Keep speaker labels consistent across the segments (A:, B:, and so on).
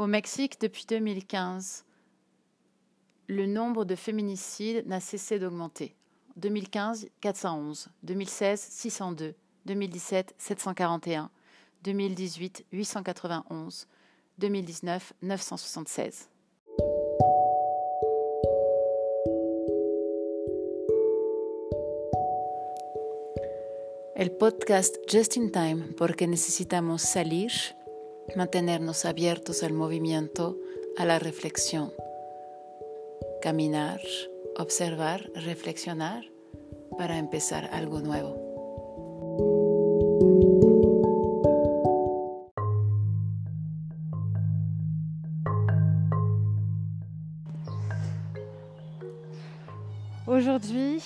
A: Au Mexique, depuis 2015, le nombre de féminicides n'a cessé d'augmenter. 2015, 411. 2016, 602. 2017, 741. 2018, 891. 2019, 976. El podcast Just in Time porque necesitamos salir, mantenernos abiertos al movimiento, a la reflexión, caminar, observar, reflexionar para empezar algo nuevo. Aujourd'hui,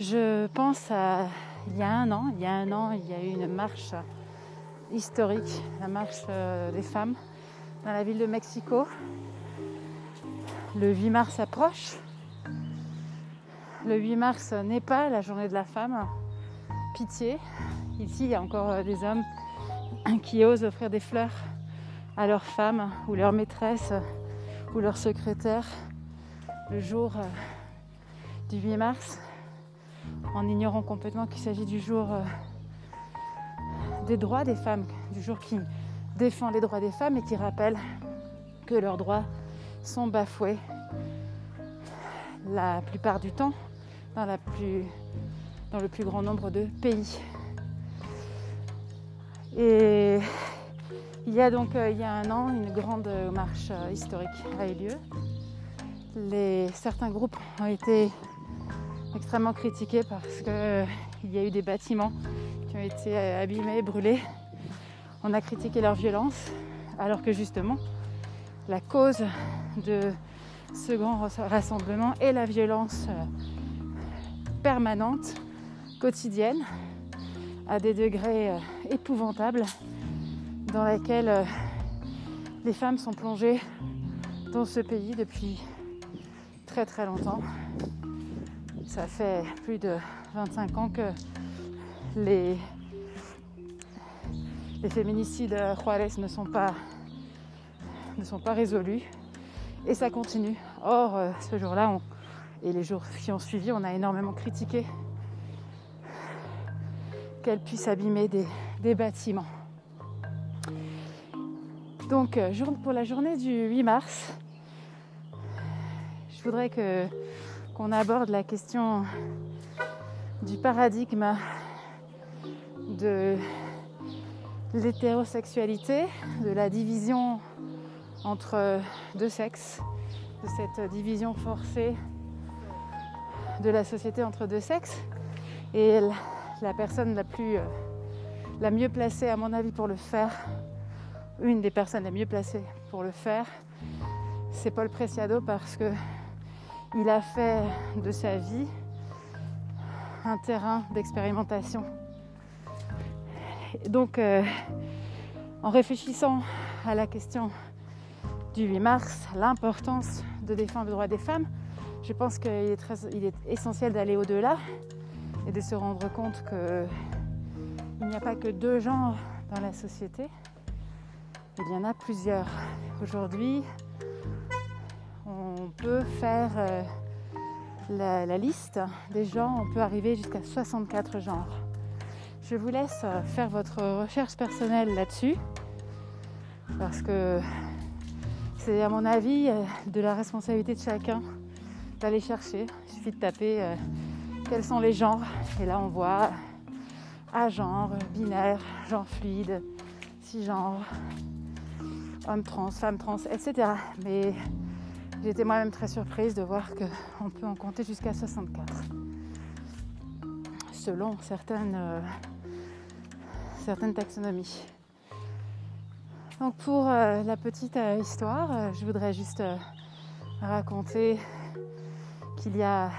A: Je pense à il y a un an. Il y a un an, il y a eu une marche historique, la marche euh, des femmes dans la ville de Mexico. Le 8 mars approche. Le 8 mars n'est pas la journée de la femme. Pitié. Ici, il y a encore euh, des hommes qui osent offrir des fleurs à leurs femmes ou leurs maîtresses ou leurs secrétaires le jour euh, du 8 mars en ignorant complètement qu'il s'agit du jour euh, des droits des femmes, du jour qui défend les droits des femmes et qui rappelle que leurs droits sont bafoués la plupart du temps dans, le plus grand nombre de pays. Et il y a donc euh, il y a un an une grande marche euh, historique a eu lieu. Certains groupes ont été extrêmement critiqués parce qu'il euh, y a eu des bâtiments qui ont été euh, abîmés, brûlés. On a critiqué leur violence, alors que justement, la cause de ce grand rassemblement est la violence euh, permanente, quotidienne, à des degrés épouvantables, dans laquelle les femmes sont plongées dans ce pays depuis très très longtemps. Ça fait plus de 25 ans que les, les féminicides Juarez ne sont pas, ne sont pas résolus et ça continue. Or, euh, ce jour-là, et les jours qui ont suivi, on a énormément critiqué qu'elle puisse abîmer des, des bâtiments. Donc, euh, pour la journée du 8 mars, je voudrais que qu'on aborde la question du paradigme de l'hétérosexualité, de la division entre deux sexes, de cette division forcée de la société entre deux sexes. Et la personne la plus la mieux placée à mon avis pour le faire, une des personnes les mieux placées pour le faire, c'est Paul Preciado parce que il a fait de sa vie un terrain d'expérimentation. Donc, euh, en réfléchissant à la question du 8 mars, l'importance de défendre le droit des femmes, je pense qu'il est, il est essentiel d'aller au-delà et de se rendre compte qu'il n'y a pas que deux genres dans la société, il y en a plusieurs. Aujourd'hui, on peut faire euh, la, liste des genres, on peut arriver jusqu'à 64 genres. Je vous laisse euh, faire votre recherche personnelle là-dessus, parce que c'est à mon avis euh, de la responsabilité de chacun d'aller chercher. Il suffit de taper quels sont les genres, et là on voit A genre, binaire, genre fluide, cisgenre, homme trans, femme trans, etc. Mais J'étais moi-même très surprise de voir qu'on peut en compter jusqu'à 64. Selon certaines, euh, certaines taxonomies. Donc pour euh, la petite euh, histoire, je voudrais juste raconter qu'il y a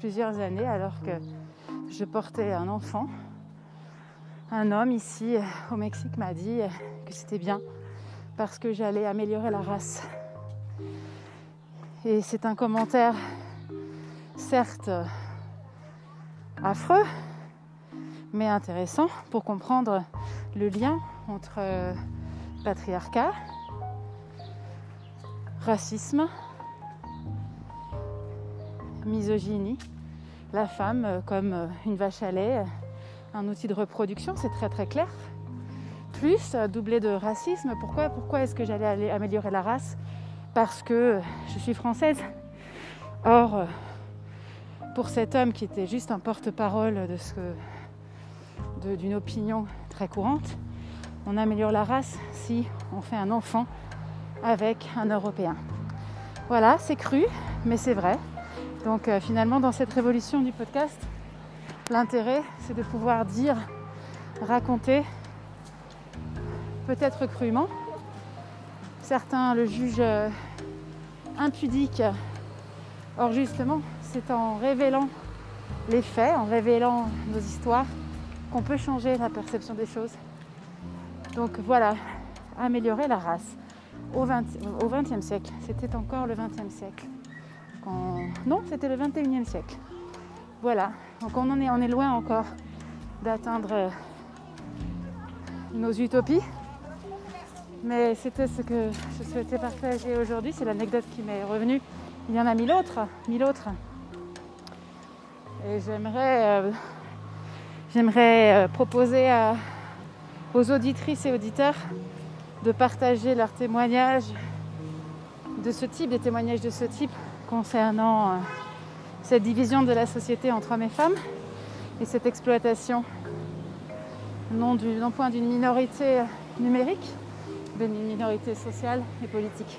A: plusieurs années, alors que je portais un enfant, un homme ici au Mexique m'a dit que c'était bien parce que j'allais améliorer la race. Et c'est un commentaire certes affreux,
B: mais intéressant pour comprendre le lien entre euh, patriarcat, racisme, misogynie, la femme comme une vache à lait, un outil de reproduction, c'est très très clair. Plus doublé de racisme, pourquoi, pourquoi est-ce que j'allais améliorer la race Parce que je suis française. Or, pour cet homme qui était juste un porte-parole de ce d'une opinion très courante, on améliore la race si on fait un enfant avec un Européen. Voilà, c'est cru, mais c'est vrai. Donc euh, finalement, dans cette révolution du podcast, l'intérêt, c'est de pouvoir dire, raconter, peut-être crûment. Certains le jugent euh, impudique. Or justement, c'est en révélant les faits, en révélant nos histoires, qu'on peut changer la perception des choses. Donc voilà, améliorer la race au XXe siècle. C'était encore le XXe siècle. Non, c'était le XXIe siècle. Voilà, donc on en est, on est loin encore d'atteindre euh, nos utopies. Mais c'était ce que je souhaitais partager aujourd'hui, c'est l'anecdote qui m'est revenue. Il y en a mille autres, mille autres. Et j'aimerais, euh, j'aimerais euh, proposer aux auditrices et auditeurs de partager leurs témoignages de ce type, des témoignages de ce type concernant euh, cette division de la société entre hommes et femmes et cette exploitation non, du, non point d'une minorité numérique, mais d'une minorité sociale et politique.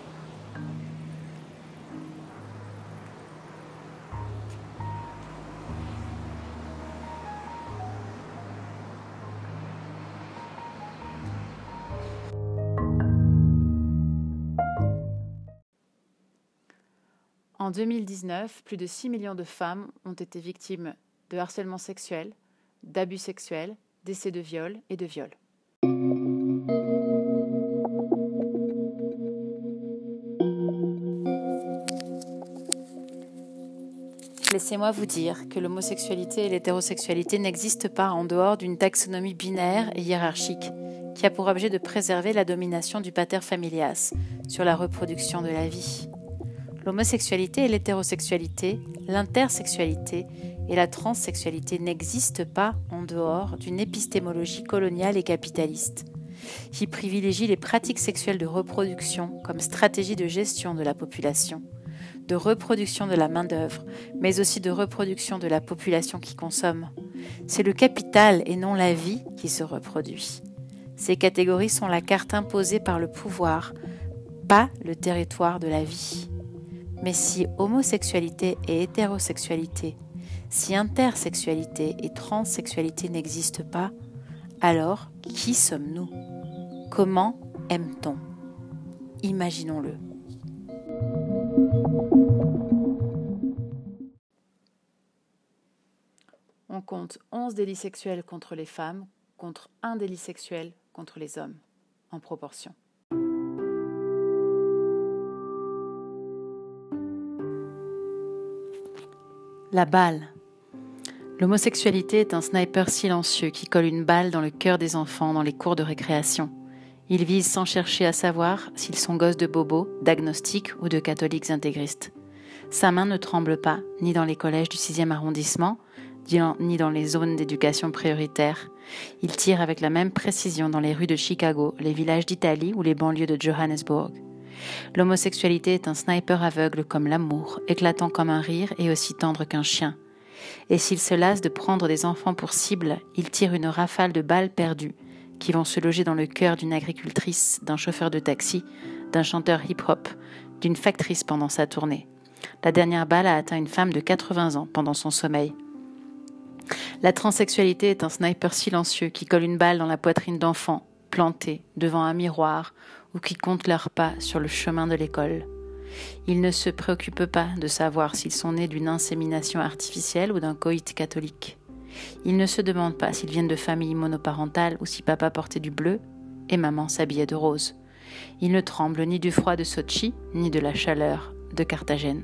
B: En 2019, plus de 6 millions de femmes ont été victimes de harcèlement sexuel, d'abus sexuels, d'essais de viol et de viol. Laissez-moi vous dire que l'homosexualité et l'hétérosexualité n'existent pas en dehors d'une taxonomie binaire et hiérarchique qui a pour objet de préserver la domination du pater familias sur la reproduction de la vie. L'homosexualité et l'hétérosexualité, l'intersexualité et la transsexualité n'existent pas en dehors d'une épistémologie coloniale et capitaliste, qui privilégie les pratiques sexuelles de reproduction comme stratégie de gestion de la population, de reproduction de la main-d'œuvre, mais aussi de reproduction de la population qui consomme. C'est le capital et non la vie qui se reproduit. Ces catégories sont la carte imposée par le pouvoir, pas le territoire de la vie. Mais si homosexualité et hétérosexualité, si intersexualité et transsexualité n'existent pas, alors qui sommes-nous? Comment aime-t-on? Imaginons-le. On compte 11 délits sexuels contre les femmes contre un délit sexuel contre les hommes, en proportion. La balle. L'homosexualité est un sniper silencieux qui colle une balle dans le cœur des enfants dans les cours de récréation. Il vise sans chercher à savoir s'ils sont gosses de bobos, d'agnostiques ou de catholiques intégristes. Sa main ne tremble pas, ni dans les collèges du 6e arrondissement, ni dans les zones d'éducation prioritaire. Il tire avec la même précision dans les rues de Chicago, les villages d'Italie ou les banlieues de Johannesburg. L'homosexualité est un sniper aveugle comme l'amour, éclatant comme un rire et aussi tendre qu'un chien. Et s'il se lasse de prendre des enfants pour cible, il tire une rafale de balles perdues, qui vont se loger dans le cœur d'une agricultrice, d'un chauffeur de taxi, d'un chanteur hip-hop, d'une factrice pendant sa tournée. La dernière balle a atteint une femme de 80 ans pendant son sommeil. La transsexualité est un sniper silencieux qui colle une balle dans la poitrine d'enfants, plantés devant un miroir ou qui comptent leurs pas sur le chemin de l'école. Ils ne se préoccupent pas de savoir s'ils sont nés d'une insémination artificielle ou d'un coït catholique. Ils ne se demandent pas s'ils viennent de familles monoparentales ou si papa portait du bleu et maman s'habillait de rose. Ils ne tremblent ni du froid de Sochi, ni de la chaleur de Carthagène.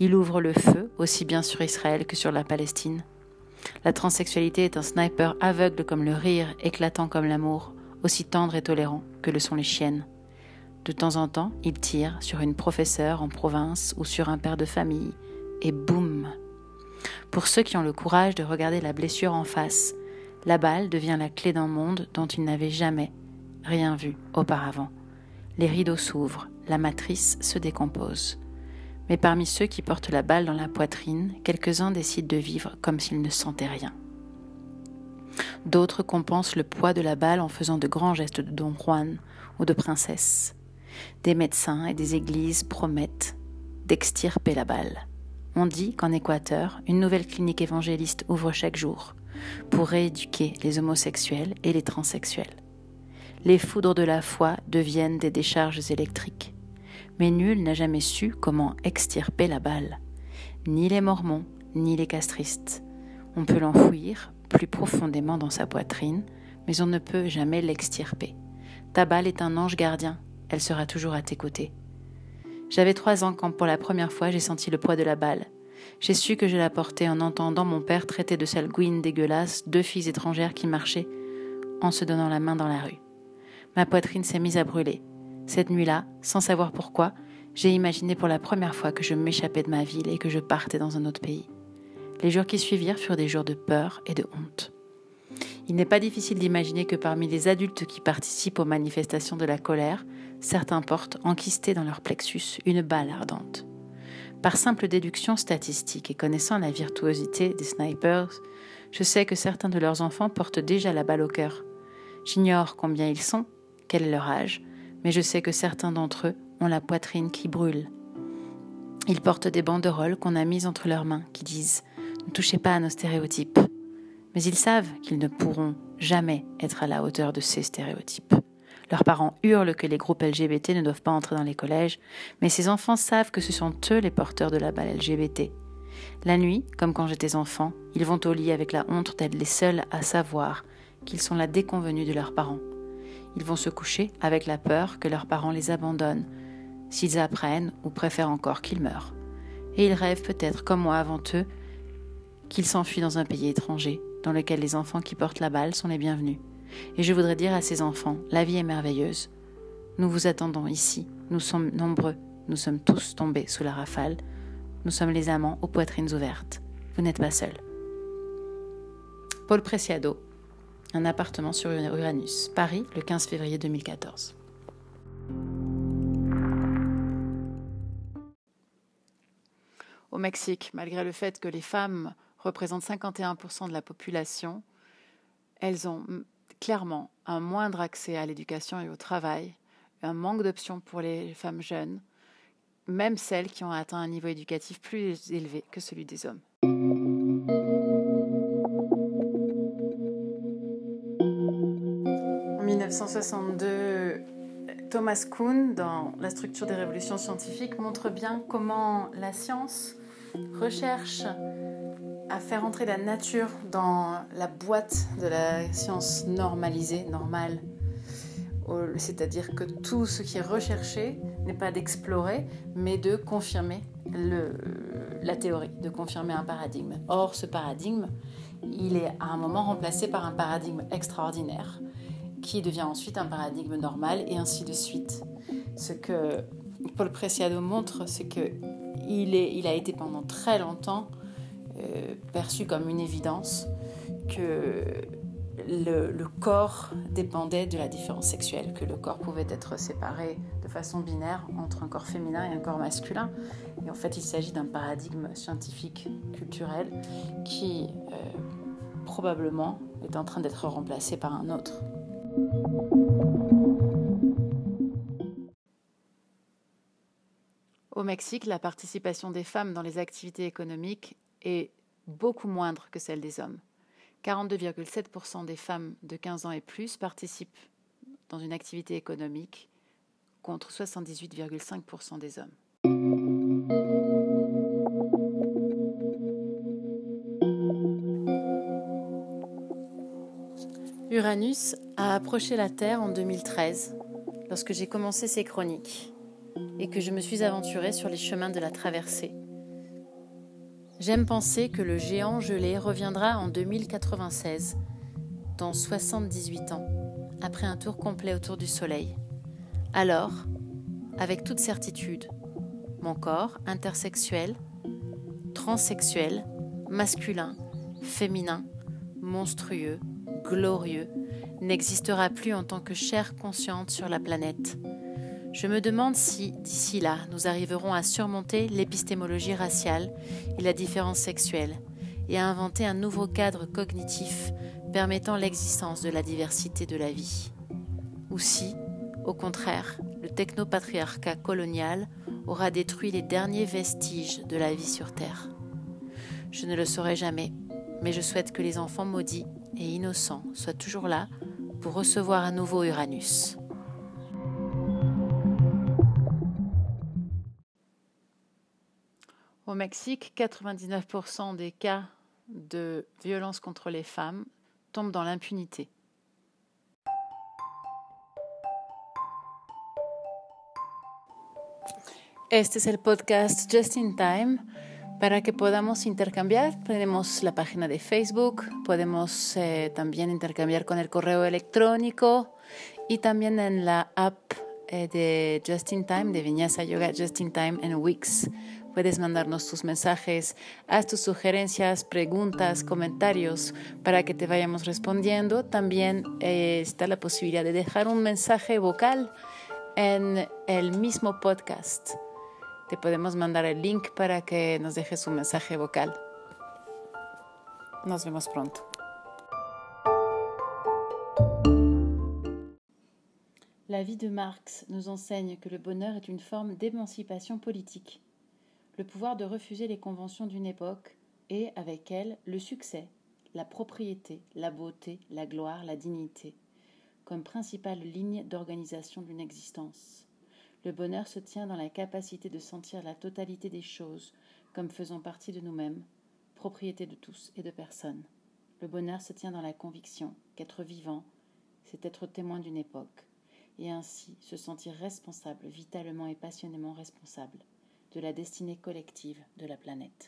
B: Ils ouvrent le feu aussi bien sur Israël que sur la Palestine. La transsexualité est un sniper aveugle comme le rire, éclatant comme l'amour, aussi tendre et tolérant que le sont les chiennes. De temps en temps, il tire sur une professeure en province ou sur un père de famille, et boum Pour ceux qui ont le courage de regarder la blessure en face, la balle devient la clé d'un monde dont ils n'avaient jamais rien vu auparavant. Les rideaux s'ouvrent, la matrice se décompose. Mais parmi ceux qui portent la balle dans la poitrine, quelques-uns décident de vivre comme s'ils ne sentaient rien. D'autres compensent le poids de la balle en faisant de grands gestes de Don Juan ou de princesse. Des médecins et des églises promettent d'extirper la balle. On dit qu'en Équateur, une nouvelle clinique évangéliste ouvre chaque jour pour rééduquer les homosexuels et les transsexuels. Les foudres de la foi deviennent des décharges électriques. Mais nul n'a jamais su comment extirper la balle. Ni les mormons, ni les castristes. On peut l'enfouir plus profondément dans sa poitrine, mais on ne peut jamais l'extirper. Ta balle est un ange gardien, elle sera toujours à tes côtés. J'avais trois ans quand pour la première fois j'ai senti le poids de la balle. J'ai su que je la portais en entendant mon père traiter de sale gouine dégueulasse deux filles étrangères qui marchaient en se donnant la main dans la rue. Ma poitrine s'est mise à brûler. Cette nuit-là, sans savoir pourquoi, j'ai imaginé pour la première fois que je m'échappais de ma ville et que je partais dans un autre pays. Les jours qui suivirent furent des jours de peur et de honte. Il n'est pas difficile d'imaginer que parmi les adultes qui participent aux manifestations de la colère, certains portent enquistés dans leur plexus une balle ardente. Par simple déduction statistique et connaissant la virtuosité des snipers, je sais que certains de leurs enfants portent déjà la balle au cœur. J'ignore combien ils sont, quel est leur âge, mais je sais que certains d'entre eux ont la poitrine qui brûle. Ils portent des banderoles qu'on a mises entre leurs mains qui disent Ne touchez pas à nos stéréotypes. Mais ils savent qu'ils ne pourront jamais être à la hauteur de ces stéréotypes. Leurs parents hurlent que les groupes LGBT ne doivent pas entrer dans les collèges, mais ces enfants savent que ce sont eux les porteurs de la balle LGBT. La nuit, comme quand j'étais enfant, ils vont au lit avec la honte d'être les seuls à savoir qu'ils sont la déconvenue de leurs parents. Ils vont se coucher avec la peur que leurs parents les abandonnent, s'ils apprennent ou préfèrent encore qu'ils meurent. Et ils rêvent peut-être, comme moi avant eux, qu'ils s'enfuient dans un pays étranger, dans lequel les enfants qui portent la balle sont les bienvenus. Et je voudrais dire à ces enfants, la vie est merveilleuse. Nous vous attendons ici, nous sommes nombreux, nous sommes tous tombés sous la rafale, nous sommes les amants aux poitrines ouvertes. Vous n'êtes pas seuls. Paul Preciado, un appartement sur Uranus, Paris, le 15 février 2014.
A: Au Mexique, malgré le fait que les femmes représentent 51% de la population, elles ont clairement un moindre accès à l'éducation et au travail, un manque d'options pour les femmes jeunes, même celles qui ont atteint un niveau éducatif plus élevé que celui des hommes. En 1962, Thomas Kuhn, dans La structure des révolutions scientifiques, montre bien comment la science recherche à faire entrer la nature dans la boîte de la science normalisée, normale. C'est-à-dire que tout ce qui est recherché n'est pas d'explorer, mais de confirmer la théorie, de confirmer un paradigme. Or, ce paradigme, il est à un moment remplacé par un paradigme extraordinaire, qui devient ensuite un paradigme normal, et ainsi de suite. Ce que Paul Preciado montre, c'est que il, est, il a été pendant très longtemps euh, perçu comme une évidence que le, corps dépendait de la différence sexuelle, que le corps pouvait être séparé de façon binaire entre un corps féminin et un corps masculin. Et en fait, il s'agit d'un paradigme scientifique, culturel, qui euh, probablement est en train d'être remplacé par un autre. Au Mexique, la participation des femmes dans les activités économiques est beaucoup moindre que celle des hommes. 42,7% des femmes de 15 ans et plus participent dans une activité économique contre 78,5% des hommes. Uranus a approché la Terre en 2013 lorsque j'ai commencé ces chroniques et que je me suis aventurée sur les chemins de la traversée
C: J'aime penser que le géant gelé reviendra en 2096, dans 78 ans, après un tour complet autour du Soleil. Alors, avec toute certitude, mon corps intersexuel, transsexuel, masculin, féminin, monstrueux, glorieux, n'existera plus en tant que chair consciente sur la planète. Je me demande si, d'ici là, nous arriverons à surmonter l'épistémologie raciale et la différence sexuelle, et à inventer un nouveau cadre cognitif permettant l'existence de la diversité de la vie. Ou si, au contraire, le technopatriarcat colonial aura détruit les derniers vestiges de la vie sur Terre. Je ne le saurai jamais, mais je souhaite que les enfants maudits et innocents soient toujours là pour recevoir un nouveau Uranus.
B: Au Mexique, 99% des cas de violence contre les femmes tombent dans l'impunité. Este es el podcast Just in Time para que podamos intercambiar. Tenemos la página de Facebook, podemos eh, también intercambiar con el correo electrónico y también en la app eh, de Just in Time, de Viñasa Yoga Just in Time en Wix. Puedes mandarnos tus mensajes, haz tus sugerencias, preguntas, comentarios para que te vayamos respondiendo. También eh, está la posibilidad de dejar un mensaje vocal en el mismo podcast. Te podemos mandar el link para que nos dejes un mensaje vocal. Nos vemos pronto. La vie de Marx nous enseigne que le bonheur est une forme d'émancipation politique le pouvoir de refuser les conventions d'une époque et, avec elles, le succès, la propriété, la beauté, la gloire, la dignité, comme principale ligne d'organisation d'une existence. Le bonheur se tient dans la capacité de sentir la totalité des choses comme faisant partie de nous-mêmes, propriété de tous et de personne. Le bonheur se tient dans la conviction qu'être vivant, c'est être témoin d'une époque, et ainsi se sentir responsable, vitalement et passionnément responsable de la destinée collective de la planète.